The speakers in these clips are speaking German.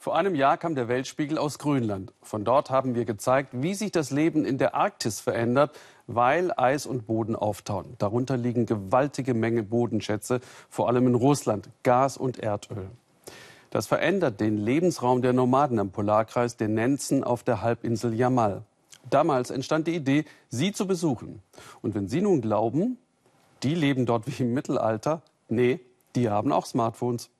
Vor einem Jahr kam der Weltspiegel aus Grönland. Von dort haben wir gezeigt, wie sich das Leben in der Arktis verändert, weil Eis und Boden auftauen. Darunter liegen gewaltige Mengen Bodenschätze, vor allem in Russland, Gas und Erdöl. Das verändert den Lebensraum der Nomaden am Polarkreis, den Nenzen auf der Halbinsel Jamal. Damals entstand die Idee, sie zu besuchen. Und wenn Sie nun glauben, die leben dort wie im Mittelalter, nee, die haben auch Smartphones.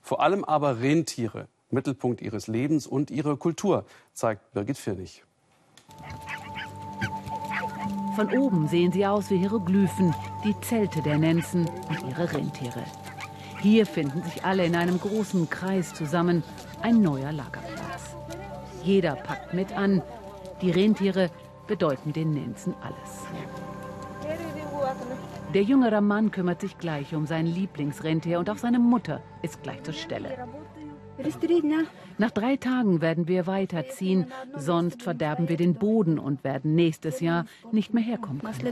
Vor allem aber Rentiere, Mittelpunkt ihres Lebens und ihrer Kultur, zeigt Birgit Firnig. Von oben sehen sie aus wie Hieroglyphen, die Zelte der Nenzen und ihre Rentiere. Hier finden sich alle in einem großen Kreis zusammen, ein neuer Lagerplatz. Jeder packt mit an. Die Rentiere bedeuten den Nenzen alles. Der jüngere Mann kümmert sich gleich um sein Lieblingsrentier und auch seine Mutter ist gleich zur Stelle. Nach drei Tagen werden wir weiterziehen, sonst verderben wir den Boden und werden nächstes Jahr nicht mehr herkommen können.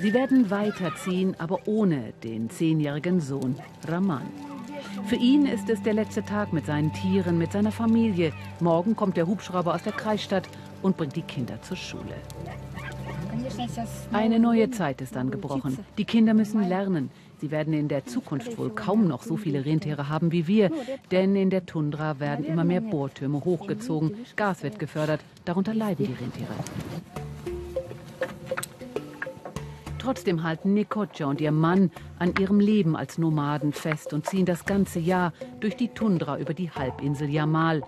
Sie werden weiterziehen, aber ohne den zehnjährigen Sohn Raman. Für ihn ist es der letzte Tag mit seinen Tieren, mit seiner Familie. Morgen kommt der Hubschrauber aus der Kreisstadt und bringt die Kinder zur Schule. Eine neue Zeit ist angebrochen. Die Kinder müssen lernen. Sie werden in der Zukunft wohl kaum noch so viele Rentiere haben wie wir, denn in der Tundra werden immer mehr Bohrtürme hochgezogen, Gas wird gefördert, darunter leiden die Rentiere. Trotzdem halten Nikodja und ihr Mann an ihrem Leben als Nomaden fest und ziehen das ganze Jahr durch die Tundra über die Halbinsel Jamal.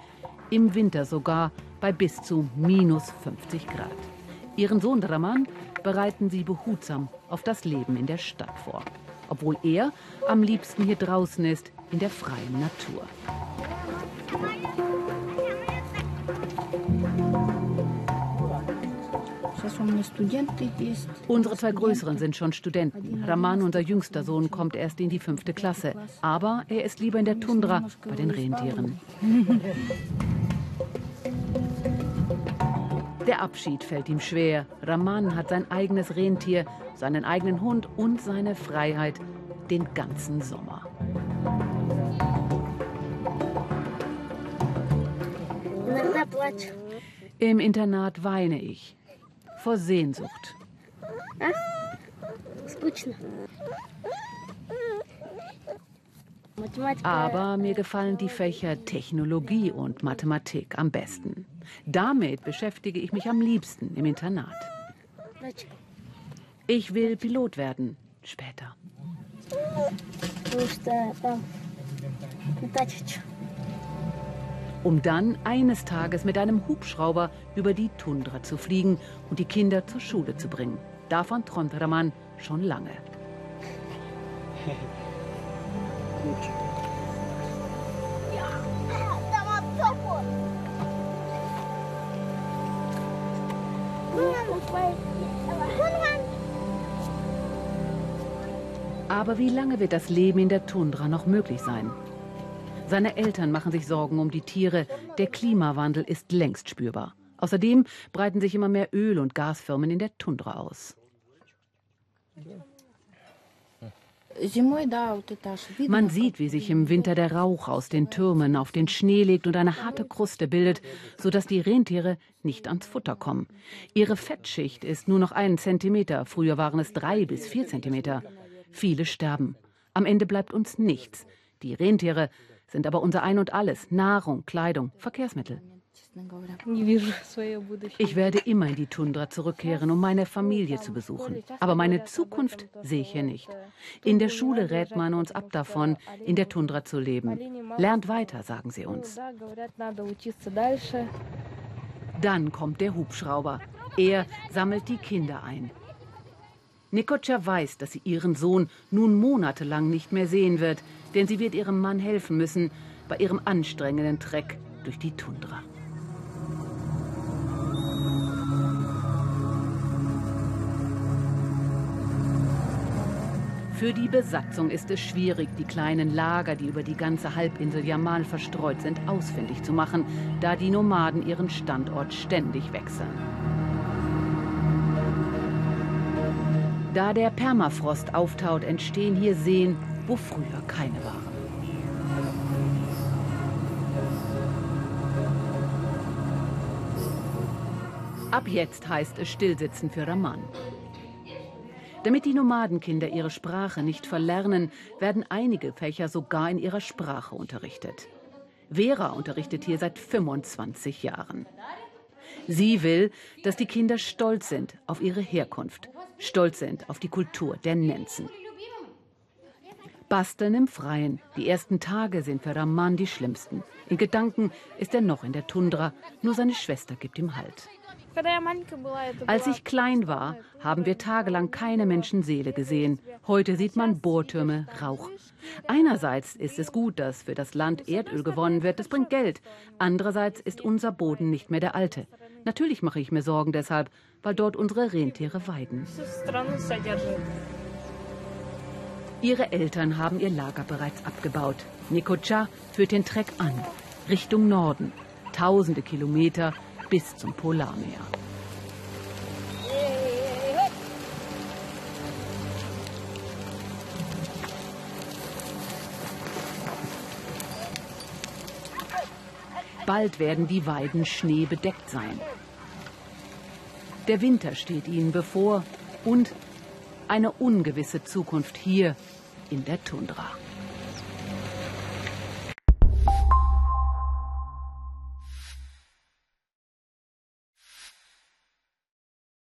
Im Winter sogar bei bis zu minus 50 Grad. Ihren Sohn Draman bereiten sie behutsam auf das Leben in der Stadt vor. Obwohl er am liebsten hier draußen ist, in der freien Natur. Unsere zwei Größeren sind schon Studenten. Raman, unser jüngster Sohn, kommt erst in die fünfte Klasse. Aber er ist lieber in der Tundra bei den Rentieren. Der Abschied fällt ihm schwer. Raman hat sein eigenes Rentier, seinen eigenen Hund und seine Freiheit den ganzen Sommer. Im Internat weine ich vor Sehnsucht. Aber mir gefallen die Fächer Technologie und Mathematik am besten. Damit beschäftige ich mich am liebsten im Internat. Ich will Pilot werden, später. Um dann eines Tages mit einem Hubschrauber über die Tundra zu fliegen und die Kinder zur Schule zu bringen. Davon träumt Raman schon lange. Gut. Aber wie lange wird das Leben in der Tundra noch möglich sein? Seine Eltern machen sich Sorgen um die Tiere. Der Klimawandel ist längst spürbar. Außerdem breiten sich immer mehr Öl- und Gasfirmen in der Tundra aus. Man sieht, wie sich im Winter der Rauch aus den Türmen auf den Schnee legt und eine harte Kruste bildet, sodass die Rentiere nicht ans Futter kommen. Ihre Fettschicht ist nur noch einen Zentimeter, früher waren es drei bis vier Zentimeter. Viele sterben. Am Ende bleibt uns nichts. Die Rentiere sind aber unser Ein und alles, Nahrung, Kleidung, Verkehrsmittel. Ich werde immer in die Tundra zurückkehren, um meine Familie zu besuchen. Aber meine Zukunft sehe ich hier nicht. In der Schule rät man uns ab davon, in der Tundra zu leben. Lernt weiter, sagen sie uns. Dann kommt der Hubschrauber. Er sammelt die Kinder ein. Nikocha weiß, dass sie ihren Sohn nun monatelang nicht mehr sehen wird, denn sie wird ihrem Mann helfen müssen bei ihrem anstrengenden Treck durch die Tundra. Für die Besatzung ist es schwierig, die kleinen Lager, die über die ganze Halbinsel Jamal verstreut sind, ausfindig zu machen, da die Nomaden ihren Standort ständig wechseln. Da der Permafrost auftaut, entstehen hier Seen, wo früher keine waren. Ab jetzt heißt es Stillsitzen für Raman. Damit die Nomadenkinder ihre Sprache nicht verlernen, werden einige Fächer sogar in ihrer Sprache unterrichtet. Vera unterrichtet hier seit 25 Jahren. Sie will, dass die Kinder stolz sind auf ihre Herkunft, stolz sind auf die Kultur der Nenzen. Basteln im Freien. Die ersten Tage sind für Raman die schlimmsten. In Gedanken ist er noch in der Tundra, nur seine Schwester gibt ihm Halt. Als ich klein war, haben wir tagelang keine Menschenseele gesehen. Heute sieht man Bohrtürme, Rauch. Einerseits ist es gut, dass für das Land Erdöl gewonnen wird, das bringt Geld. Andererseits ist unser Boden nicht mehr der alte. Natürlich mache ich mir Sorgen deshalb, weil dort unsere Rentiere weiden. Ihre Eltern haben ihr Lager bereits abgebaut. Nikocha führt den Treck an, Richtung Norden. Tausende Kilometer bis zum Polarmeer. Bald werden die Weiden schneebedeckt sein. Der Winter steht ihnen bevor und eine ungewisse Zukunft hier in der Tundra.